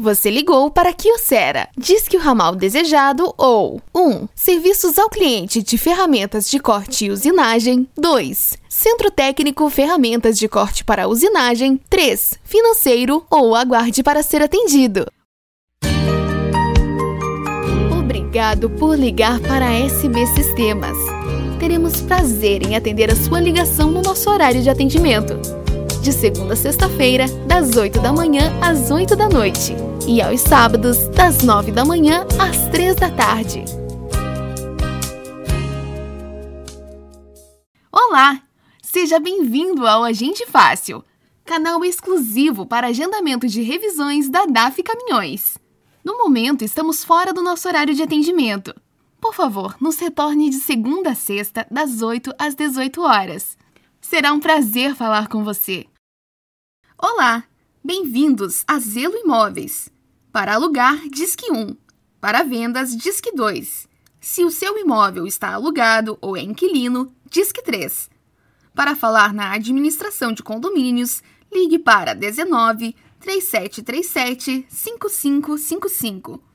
Você ligou para Kiosera. Diz que o ramal desejado ou 1. Serviços ao cliente de ferramentas de corte e usinagem. 2. Centro técnico ferramentas de corte para usinagem. 3. Financeiro ou aguarde para ser atendido. Obrigado por ligar para a SB Sistemas. Teremos prazer em atender a sua ligação no nosso horário de atendimento de segunda a sexta-feira, das 8 da manhã às 8 da noite, e aos sábados, das 9 da manhã às 3 da tarde. Olá! Seja bem-vindo ao Agente Fácil, canal exclusivo para agendamento de revisões da DAF Caminhões. No momento, estamos fora do nosso horário de atendimento. Por favor, nos retorne de segunda a sexta, das 8 às 18 horas. Será um prazer falar com você. Olá, bem-vindos a Zelo Imóveis. Para alugar, Disque 1. Para vendas, Disque 2. Se o seu imóvel está alugado ou é inquilino, Disque 3. Para falar na administração de condomínios, ligue para 19 3737 5555